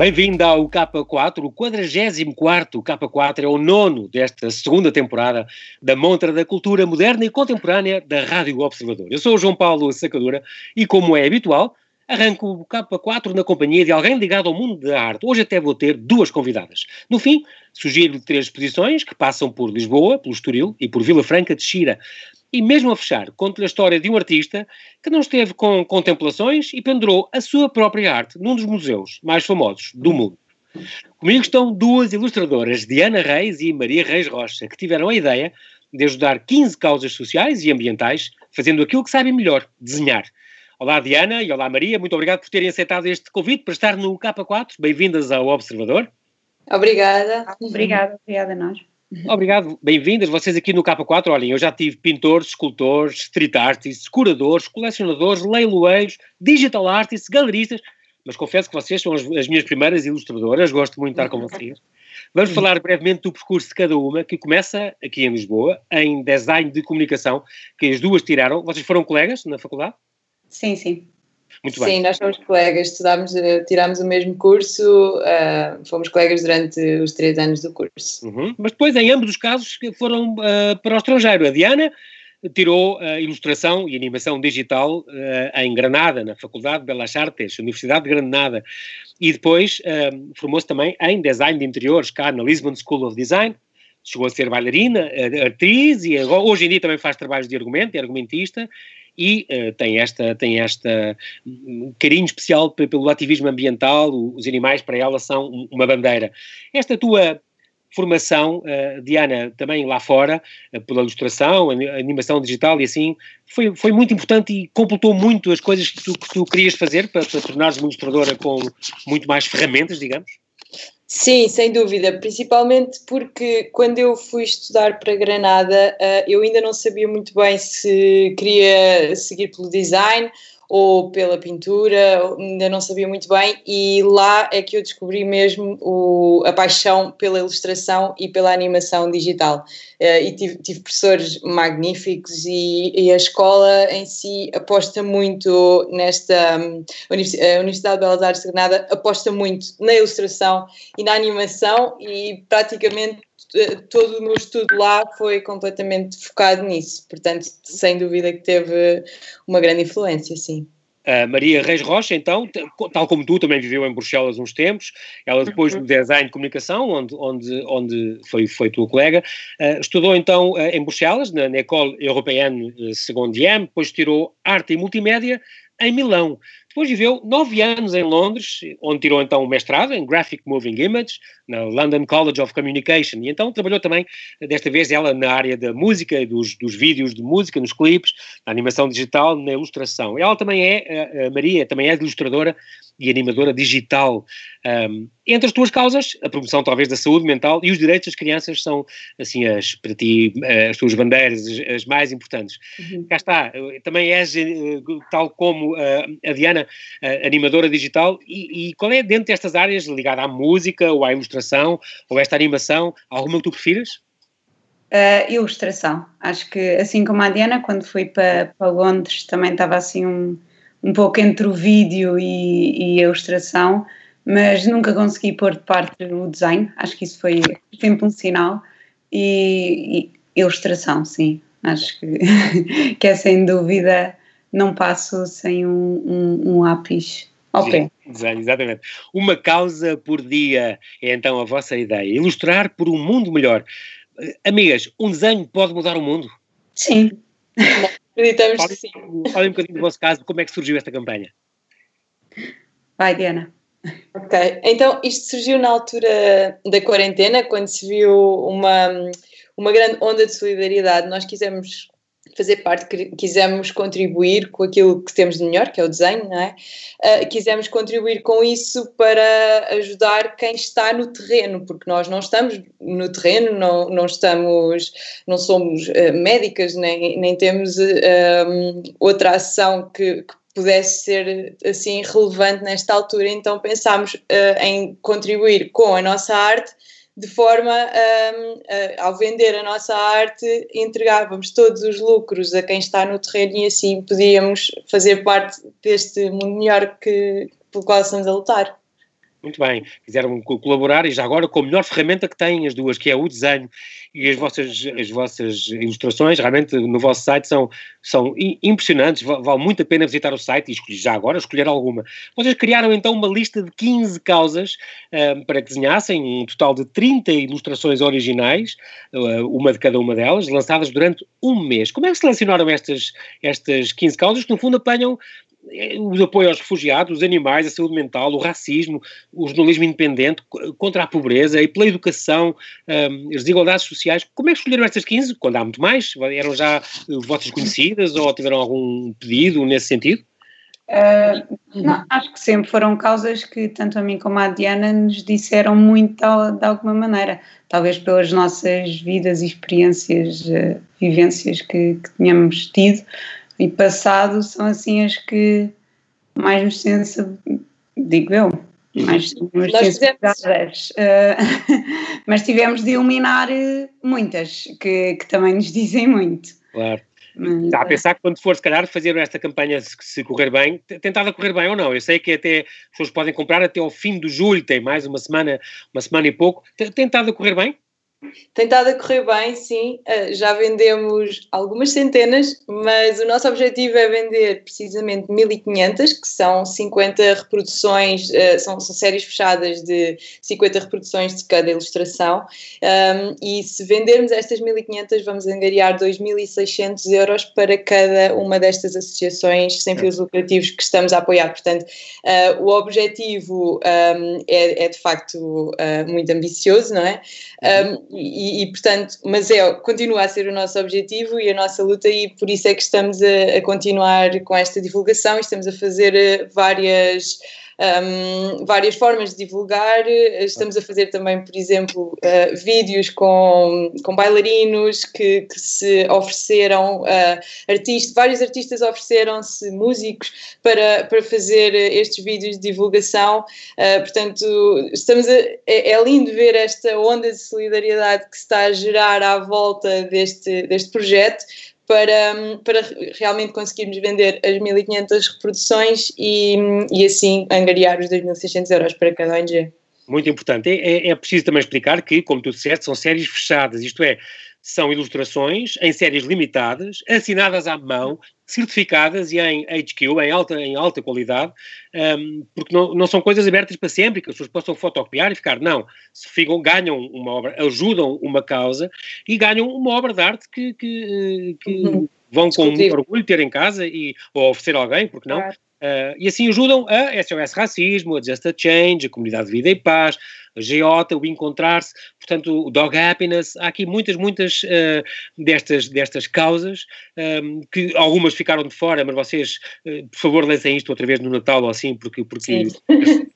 Bem-vindo ao K4, o 44 K4 é o nono desta segunda temporada da Montra da Cultura Moderna e Contemporânea da Rádio Observador. Eu sou o João Paulo Sacadura e, como é habitual, arranco o K4 na companhia de alguém ligado ao mundo da arte. Hoje até vou ter duas convidadas. No fim, sugiro três exposições que passam por Lisboa, pelo Estoril e por Vila Franca de Xira. E mesmo a fechar, conto-lhe a história de um artista que não esteve com contemplações e pendurou a sua própria arte num dos museus mais famosos do mundo. Comigo estão duas ilustradoras, Diana Reis e Maria Reis Rocha, que tiveram a ideia de ajudar 15 causas sociais e ambientais fazendo aquilo que sabem melhor, desenhar. Olá Diana e olá Maria, muito obrigado por terem aceitado este convite para estar no K4. Bem-vindas ao Observador. Obrigada. Obrigada, obrigada a nós. Obrigado, bem-vindas. Vocês aqui no K4, olhem, eu já tive pintores, escultores, street artists, curadores, colecionadores, leiloeiros, digital artists, galeristas, mas confesso que vocês são as, as minhas primeiras ilustradoras, gosto muito de estar com vocês. Vamos falar brevemente do percurso de cada uma, que começa aqui em Lisboa, em design de comunicação, que as duas tiraram. Vocês foram colegas na faculdade? Sim, sim. Muito bem. Sim, nós somos colegas, estudámos, eh, tirámos o mesmo curso, uh, fomos colegas durante os três anos do curso. Uhum. Mas depois, em ambos os casos, foram uh, para o estrangeiro. A Diana tirou uh, ilustração e animação digital em Granada, na Faculdade de Belas Artes, Universidade de Granada, e depois formou-se também em design de interiores, cá na Lisbon School of Design, chegou a ser bailarina, atriz e agora, hoje em dia também faz trabalhos de argumento, é argumentista e uh, tem esta tem esta um carinho especial pelo ativismo ambiental, os animais para ela são uma bandeira. Esta tua formação, uh, Diana, também lá fora, uh, pela ilustração, animação digital e assim, foi, foi muito importante e completou muito as coisas que tu, que tu querias fazer para, para tornares uma ilustradora com muito mais ferramentas, digamos? Sim, sem dúvida, principalmente porque quando eu fui estudar para Granada, uh, eu ainda não sabia muito bem se queria seguir pelo design ou pela pintura, ainda não sabia muito bem, e lá é que eu descobri mesmo o, a paixão pela ilustração e pela animação digital. Uh, e tive, tive, professores magníficos, e, e, a escola em si aposta muito nesta. A Universidade de Belas Artes de Granada aposta muito na ilustração e na animação, e praticamente eh, todo o meu estudo lá foi completamente focado nisso, portanto, sem dúvida que teve uma grande influência, sim. A Maria Reis Rocha, então, tal como tu, também viveu em Bruxelas uns tempos. Ela depois no design de comunicação, onde, onde, onde foi, foi tua colega, uh, estudou então uh, em Bruxelas, na, na École Européenne Secondième, depois tirou arte e multimédia em Milão. Depois viveu nove anos em Londres, onde tirou então um mestrado em Graphic Moving Image, na London College of Communication, e então trabalhou também, desta vez ela na área da música, dos, dos vídeos de música, nos clipes, na animação digital, na ilustração. Ela também é, a Maria, também é ilustradora e animadora digital. Um, entre as tuas causas, a promoção talvez da saúde mental e os direitos das crianças são, assim, as, para ti, as tuas bandeiras, as, as mais importantes. Uhum. Cá está, também és, eh, tal como a Diana, animadora digital, e, e, qual é dentro destas áreas, ligada à música ou à ilustração, ou esta animação, alguma que tu prefiras? Uh, ilustração. Acho que, assim como a Diana, quando fui para, para Londres, também estava assim um, um pouco entre o vídeo e, e a ilustração, mas nunca consegui pôr de parte o desenho. Acho que isso foi sempre um sinal. E, e ilustração, sim. Acho que, que é sem dúvida, não passo sem um, um, um lápis ao pé. Desenho, exatamente. Uma causa por dia é então a vossa ideia. Ilustrar por um mundo melhor. Amigas, um desenho pode mudar o mundo? Sim. Acreditamos que sim. Falem um bocadinho do vosso caso, como é que surgiu esta campanha? Vai, Diana. Ok, então isto surgiu na altura da quarentena, quando se viu uma, uma grande onda de solidariedade. Nós quisemos fazer parte, quisemos contribuir com aquilo que temos de melhor, que é o desenho, não é? Uh, quisemos contribuir com isso para ajudar quem está no terreno, porque nós não estamos no terreno, não, não estamos, não somos uh, médicas, nem, nem temos uh, outra ação que, que pudesse ser assim relevante nesta altura, então pensámos em contribuir com a nossa arte de forma a, hum, a, ao vender a nossa arte, entregávamos todos os lucros a quem está no terreno e assim podíamos fazer parte deste mundo melhor que, pelo qual estamos a lutar. Muito bem, quiseram colaborar e já agora com a melhor ferramenta que têm as duas, que é o desenho e as vossas, as vossas ilustrações, realmente no vosso site são, são impressionantes, vale muito a pena visitar o site e escolher, já agora escolher alguma. Vocês criaram então uma lista de 15 causas um, para que desenhassem, um total de 30 ilustrações originais, uma de cada uma delas, lançadas durante um mês. Como é que selecionaram estas, estas 15 causas que no fundo apanham o apoio aos refugiados, os animais, a saúde mental, o racismo, o jornalismo independente, contra a pobreza e pela educação, um, as desigualdades sociais. Como é que escolheram estas 15? Quando há muito mais? Eram já uh, vossas conhecidas ou tiveram algum pedido nesse sentido? Uh, não, acho que sempre foram causas que tanto a mim como a Diana nos disseram muito de alguma maneira, talvez pelas nossas vidas e experiências, uh, vivências que, que tínhamos tido, e passado são assim as que mais nos sensibilizam, digo eu, mais nos sensibilizadas. Uh, mas tivemos de eliminar eh, muitas que, que também nos dizem muito. Claro. Está a pensar que quando for, se calhar, fazer esta campanha, se, se correr bem, tentada correr bem ou não. Eu sei que até as pessoas podem comprar até ao fim de julho, tem mais uma semana, uma semana e pouco. Tentada correr bem? Tem estado a correr bem, sim. Uh, já vendemos algumas centenas, mas o nosso objetivo é vender precisamente 1500, que são 50 reproduções, uh, são, são, séries fechadas de 50 reproduções de cada ilustração. E se vendermos estas 1500, vamos angariar 2600 euros para cada uma destas associações sem fins lucrativos que estamos a apoiar. Portanto, uh, o objetivo é, é, de facto muito ambicioso, não é? Um, e, e, portanto, mas é, continua a ser o nosso objetivo e a nossa luta e por isso é que estamos a, a continuar com esta divulgação e estamos a fazer eh, várias um, várias formas de divulgar. Estamos a fazer também, por exemplo, uh, vídeos com, com bailarinos que, que se ofereceram, uh, artistas, vários artistas ofereceram-se, músicos, para, para fazer estes vídeos de divulgação. Uh, portanto, estamos a, é, é, lindo ver esta onda de solidariedade que se está a gerar à volta deste, deste projeto para, para realmente conseguirmos vender as 1500 reproduções e, e assim angariar os 2.600 euros para cada ONG. Muito importante. É, é, é preciso também explicar que, como tu disseste, são séries fechadas, isto é, são ilustrações em séries limitadas, assinadas à mão, certificadas e em HQ, em alta, em alta qualidade, um, porque não, não são coisas abertas para sempre, que as pessoas possam fotocopiar e ficar. Não, se ficam, ganham uma obra, ajudam uma causa e ganham uma obra de arte que, que, que uhum. vão com muito orgulho ter em casa e, ou oferecer a alguém, porque não? Claro. Uh, e assim ajudam a SOS Racismo, a Just a Change, a Comunidade de Vida e Paz, a Geota, o Encontrar-se, portanto, o Dog Happiness. Há aqui muitas, muitas uh, destas, destas causas, um, ehm, que algumas ficaram de fora, mas vocês, uh, por favor, lancem isto outra vez no Natal ou assim, porque, porque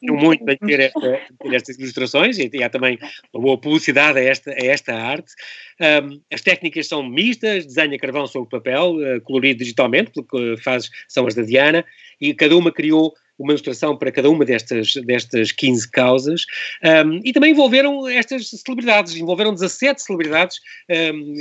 tenho muito bem ter, ter estas ilustrações e, e, há também uma boa publicidade a esta, a esta arte. Um, ehm, as técnicas são mistas, desenha carvão sobre papel, colorido digitalmente, porque faz, são as da Diana, e cada uma criou uma ilustração para cada uma destas, destas 15 causas. Um, e também envolveram estas celebridades, envolveram 17 celebridades um,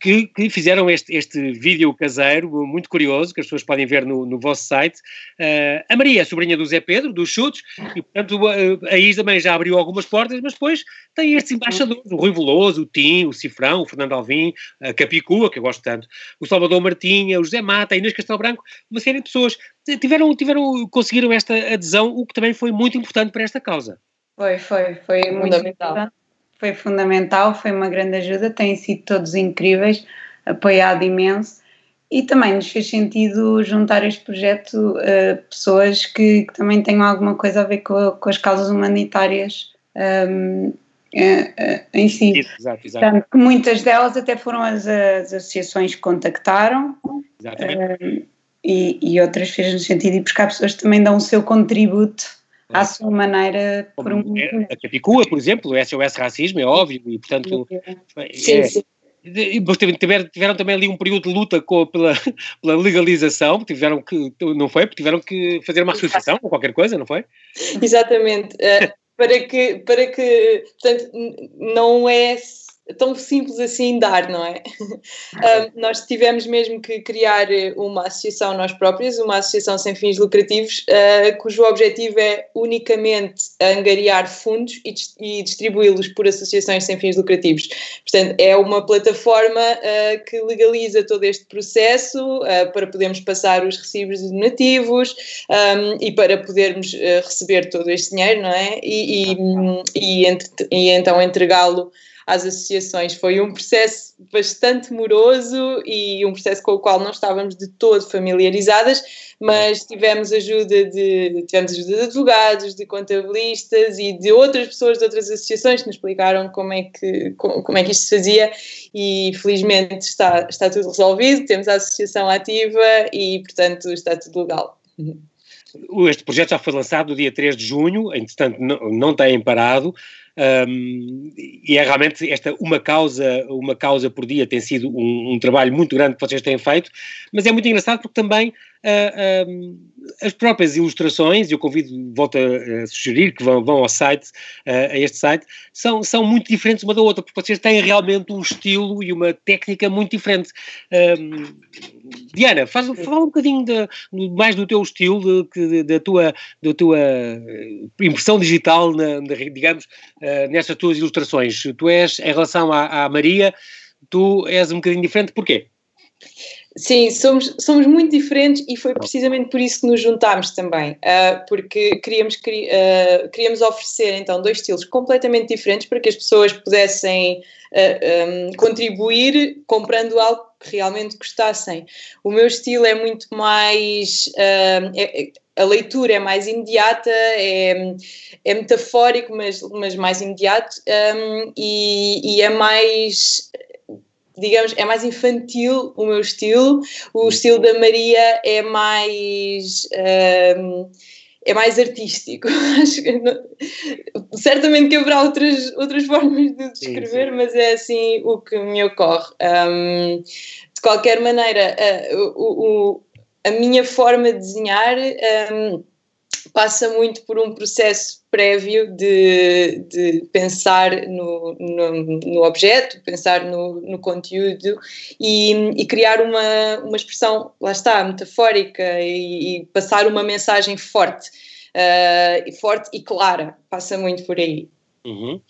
que, que, fizeram este, este vídeo caseiro, muito curioso, que as pessoas podem ver no, no vosso site. Uh, a Maria é sobrinha do Zé Pedro, dos Chutes, e portanto a, a Isa também já abriu algumas portas, mas depois tem estes embaixadores, o Rui Veloso, o Tim, o Cifrão, o Fernando Alvim, a Capicua, que eu gosto tanto, o Salvador Martinha, o José Mata, a Inês Castelo Branco, uma série de pessoas tiveram, tiveram, conseguiram esta adesão, o que também foi muito importante para esta causa. Foi, foi, foi muito fundamental. Foi fundamental, foi uma grande ajuda, têm sido todos incríveis, apoiado imenso e também nos fez sentido juntar este projeto a pessoas que, que, também tenham alguma coisa a ver com, com as causas humanitárias um, em si. Exato, exato. Portanto, que muitas delas até foram as, as associações que contactaram. Um, e, e outras fez-nos sentido ir buscar pessoas que também dão o seu contributo à sua maneira por um... É, a Capicua, por exemplo, o SOS Racismo, é óbvio, e portanto... Sim, é, sim. Tiveram, tiveram, também ali um período de luta com, pela, pela legalização, tiveram que, não foi? Tiveram que fazer uma associação ou qualquer coisa, não foi? Exatamente. Uh, para que, para que, portanto, não é tão simples assim dar, não é? um, nós tivemos mesmo que criar uma associação nós próprios, uma associação sem fins lucrativos, uh, cujo objetivo é unicamente angariar fundos e, e distribuí-los por associações sem fins lucrativos. Portanto, é uma plataforma uh, que legaliza todo este processo uh, para podermos passar os recibos donativos um, e para podermos receber todo este dinheiro, não é? E, e, e, e então entregá-lo às associações. Foi um processo bastante moroso e um processo com o qual não estávamos de todo familiarizadas, mas tivemos ajuda de, tivemos ajuda de advogados, de contabilistas e de outras pessoas de outras associações que nos explicaram como é que, como, é que isto se fazia e felizmente está, está tudo resolvido, temos a associação ativa e portanto está tudo legal. Este projeto já foi lançado no dia 3 de junho, entretanto não, não tem parado. Um, e é realmente esta uma causa, uma causa por dia tem sido um, um, trabalho muito grande que vocês têm feito, mas é muito engraçado porque também uh, as próprias ilustrações, eu convido, volto a, a sugerir que vão, vão ao site, uh, a este site, são, são muito diferentes uma da outra, porque vocês têm realmente um estilo e uma técnica muito diferente. Diana, faz, fala um bocadinho de, mais do teu estilo, da tua, da tua impressão digital, na, na, digamos, uh, nestas tuas ilustrações. Tu és, em relação à, à Maria, tu és um bocadinho diferente, porquê? Sim, somos, somos muito diferentes e foi precisamente por isso que nos juntámos também, uh, porque queríamos, uh, queríamos oferecer então dois estilos completamente diferentes para que as pessoas pudessem uh, um, contribuir comprando algo que realmente gostassem. O meu estilo é muito mais. É, a leitura é mais imediata, é, é metafórico, mas, mas mais imediato um, e, e é mais digamos, é mais infantil o meu estilo, o estilo da Maria é mais. Um, é mais artístico. certamente que haverá outras, outras formas de descrever, sim, sim. mas é assim o que me ocorre. Um, de qualquer maneira, uh, o, o, a minha forma de desenhar. Um, passa muito por um processo prévio de, de pensar no, no, no, objeto, pensar no, no conteúdo e, e, criar uma, uma expressão, lá está, metafórica e, e passar uma mensagem forte, uh, forte e clara, passa muito por aí. Uhum.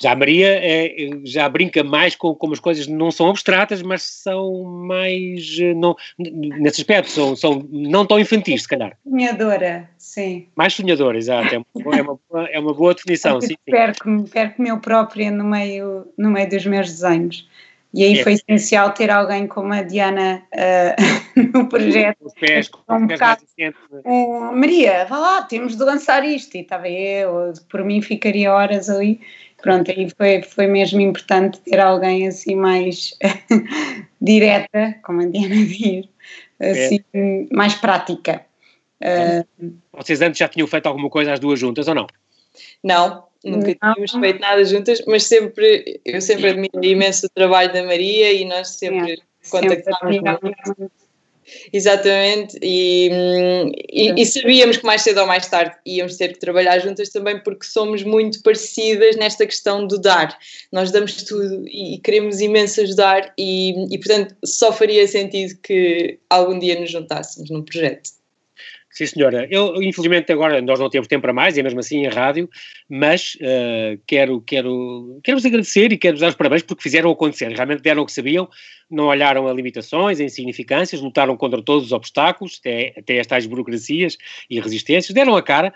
Já a Maria é, já brinca mais com como as coisas não são abstratas, mas são mais, eh, não, nesse aspecto, são, são não tão infantis, se calhar. Sonhadora, sim. Mais sonhadora, exato, é uma, é uma, é uma boa definição. Sim, perco-me perco eu própria no meio, no meio dos meus desenhos. E aí é. foi essencial ter alguém como a Diana uh, no projeto. Os pés, um bocado, uh, Maria, vá lá, temos de lançar isto. E estava eu, por mim ficaria horas ali pronto, aí foi, foi mesmo importante ter alguém assim mais direta, como a Diana diz, assim, é. mais prática. Uh, Vocês antes já tinham feito alguma coisa às duas juntas ou não? Não, nunca não. tínhamos feito nada juntas, mas sempre, eu sempre admiro imenso o trabalho da Maria e nós sempre é, contactámos Exatamente, e, e, e, sabíamos que mais cedo ou mais tarde íamos ter que trabalhar juntas também porque somos muito parecidas nesta questão do dar. Nós damos tudo e queremos imenso ajudar, e, e portanto só faria sentido que algum dia nos juntássemos num projeto. Sim, senhora. Eu, infelizmente, agora nós não temos tempo para mais, e mesmo assim em rádio, mas uh, quero, quero, quero vos agradecer e quero-vos dar os parabéns porque fizeram acontecer. Realmente deram o que sabiam, não olharam a limitações, a insignificâncias, lutaram contra todos os obstáculos, até, até as tais burocracias e resistências, deram a cara,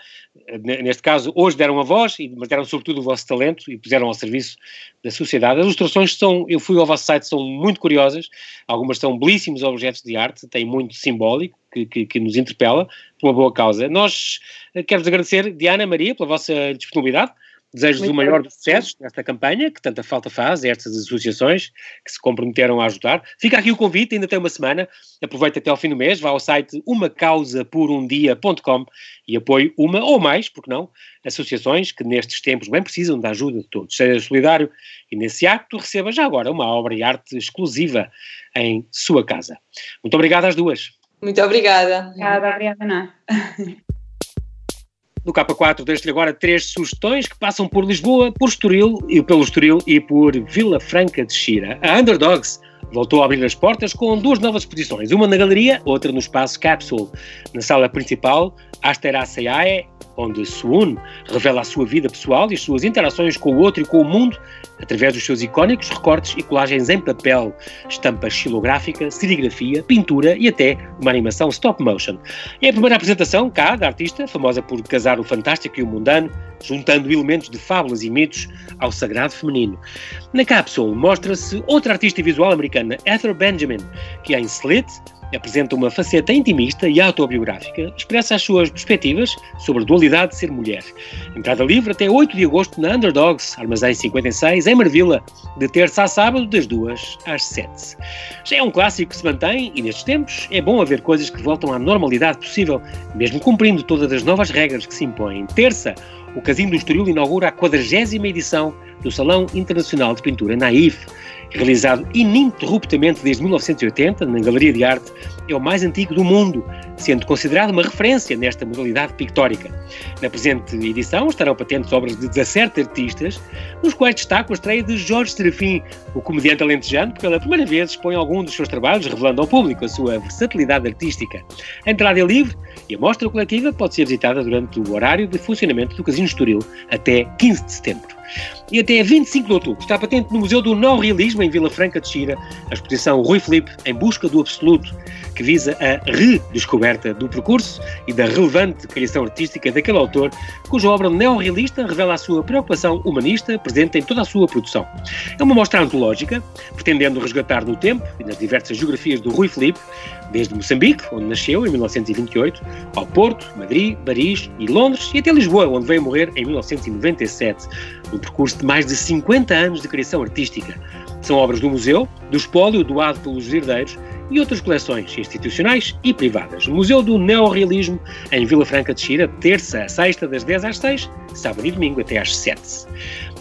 neste caso, hoje deram a voz, mas deram sobretudo o vosso talento e puseram ao serviço da sociedade. As ilustrações são, eu fui ao vosso site, são muito curiosas, algumas são belíssimos objetos de arte, têm muito simbólico, que, que, que nos interpela, por uma boa causa. Nós eh, quero-vos agradecer, Diana Maria, pela vossa disponibilidade, Desejo-vos o maior dos sucessos nesta campanha, que tanta falta faz a estas associações que se comprometeram a ajudar. Fica aqui o convite, ainda tem uma semana. Aproveita até ao fim do mês, vá ao site umacausaporumdia.com e apoie uma ou mais, porque não, associações que nestes tempos bem precisam da ajuda de todos. Seja solidário e nesse acto receba já agora uma obra de arte exclusiva em sua casa. Muito obrigado às duas. Muito obrigada. Obrigada, obrigada, Ana. No K4 deixo-lhe agora três sugestões que passam por Lisboa, por Estoril e pelo Estoril e por Vila Franca de Xira. A Underdogs voltou a abrir as portas com duas novas exposições, uma na galeria, outra no espaço Capsule. Na sala principal, Asteraceae, onde Suun revela a sua vida pessoal e as suas interações com o outro e com o mundo, através dos seus icónicos recortes e colagens em papel, estampa xilográfica, serigrafia, pintura e até uma animação stop motion. É a primeira apresentação cá da artista, famosa por casar o fantástico e o mundano, juntando elementos de fábulas e mitos ao sagrado feminino. Na cápsula mostra-se outra artista visual americana, Ethel Benjamin, que em Slit apresenta uma faceta intimista e autobiográfica, expressa as suas perspectivas sobre a dualidade de ser mulher. Entrada livre até 8 de agosto na Underdogs, Armazém 56, em Marvila, de terça a sábado, das 2 às 7. Já é um clássico que se mantém e, nestes tempos, é bom haver coisas que voltam à normalidade possível, mesmo cumprindo todas as novas regras que se impõem. Terça, o Casino do Estoril inaugura a 40 edição do Salão Internacional de Pintura Naif, realizado ininterruptamente desde 1980 na Galeria de Arte, é o mais antigo do mundo, sendo considerado uma referência nesta modalidade pictórica. Na presente edição estarão patentes obras de 17 artistas, nos quais destaco a estreia de Jorge Serafim, o comediante alentejano, que pela primeira vez expõe algum dos seus trabalhos, revelando ao público a sua versatilidade artística. A entrada é livre e a mostra coletiva pode ser visitada durante o horário de funcionamento do Casino Estoril até 15 de setembro. E até 25 de outubro está patente no Museu do Não Realismo, em Vila Franca de Xira, a exposição Rui Felipe em Busca do Absoluto, que visa a redescoberta do percurso e da relevante criação artística daquele autor, cuja obra neorrealista revela a sua preocupação humanista presente em toda a sua produção. É uma mostra antológica, pretendendo resgatar no tempo e nas diversas geografias do Rui Felipe, desde Moçambique, onde nasceu em 1928, ao Porto, Madrid, Paris e Londres, e até Lisboa, onde veio morrer em 1997 um percurso de mais de 50 anos de criação artística. São obras do museu, do espólio doado pelos herdeiros e outras coleções institucionais e privadas. Museu do Neorrealismo, em Vila Franca de Xira, terça a sexta, das 10 às 6, sábado e domingo até às 7.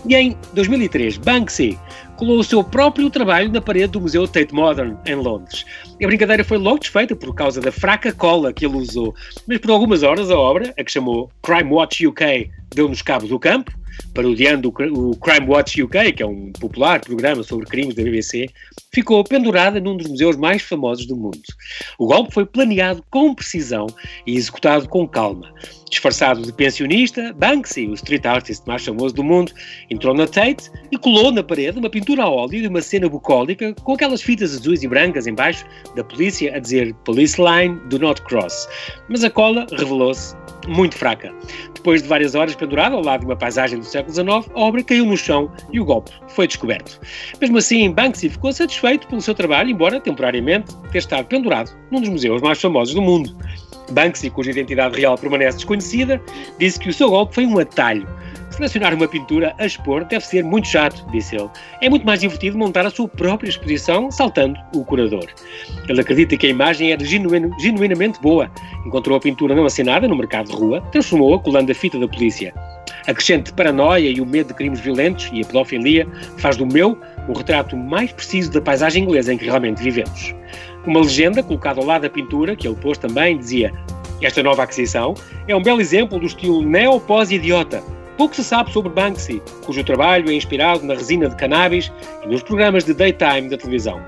E em 2003, Banksy colou o seu próprio trabalho na parede do Museu Tate Modern, em Londres. A brincadeira foi logo desfeita por causa da fraca cola que ele usou, mas por algumas horas a obra, a que chamou Crime Watch UK, deu-nos cabo do campo, parodiando o Crime Watch UK, que é um popular programa sobre crimes da BBC, ficou pendurada num dos museus mais famosos do mundo. O golpe foi planeado com precisão e executado com calma. Disfarçado de pensionista, Banksy, o street artist mais famoso do mundo, entrou na Tate e colou na parede uma pintura a óleo de uma cena bucólica com aquelas fitas azuis e brancas embaixo da polícia a dizer Police Line, do not cross. Mas a cola revelou-se muito fraca. Depois de várias horas pendurada ao lado de uma paisagem do século XIX, a obra caiu no chão e o golpe foi descoberto. Mesmo assim, Banksy ficou satisfeito pelo seu trabalho, embora temporariamente ter estado pendurado num dos museus mais famosos do mundo. Banksy, cuja identidade real permanece desconhecida, disse que o seu golpe foi um atalho. Selecionar uma pintura a expor deve ser muito chato, disse ele. É muito mais divertido montar a sua própria exposição saltando o curador. Ele acredita que a imagem era genuino, genuinamente boa. Encontrou a pintura não assinada no mercado de rua, transformou-a colando a fita da polícia. A crescente paranoia e o medo de crimes violentos e a pedofilia faz do meu o retrato mais preciso da paisagem inglesa em que realmente vivemos. Uma legenda colocada ao lado da pintura, que ele pôs também, dizia: Esta nova aquisição é um belo exemplo do estilo neo-pós-idiota. Pouco se sabe sobre Banksy, cujo trabalho é inspirado na resina de cannabis e nos programas de daytime da televisão.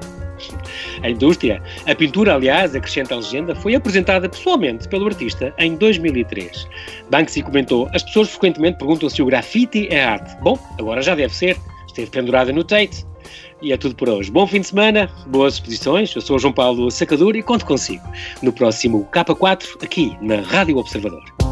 A indústria, a pintura, aliás, acrescenta a legenda, foi apresentada pessoalmente pelo artista em 2003. Banksy comentou: As pessoas frequentemente perguntam se o grafite é arte. Bom, agora já deve ser. Esteve pendurada no Tate. E é tudo por hoje. Bom fim de semana, boas exposições. Eu sou João Paulo Sacadura e conto consigo no próximo K4 aqui na Rádio Observador.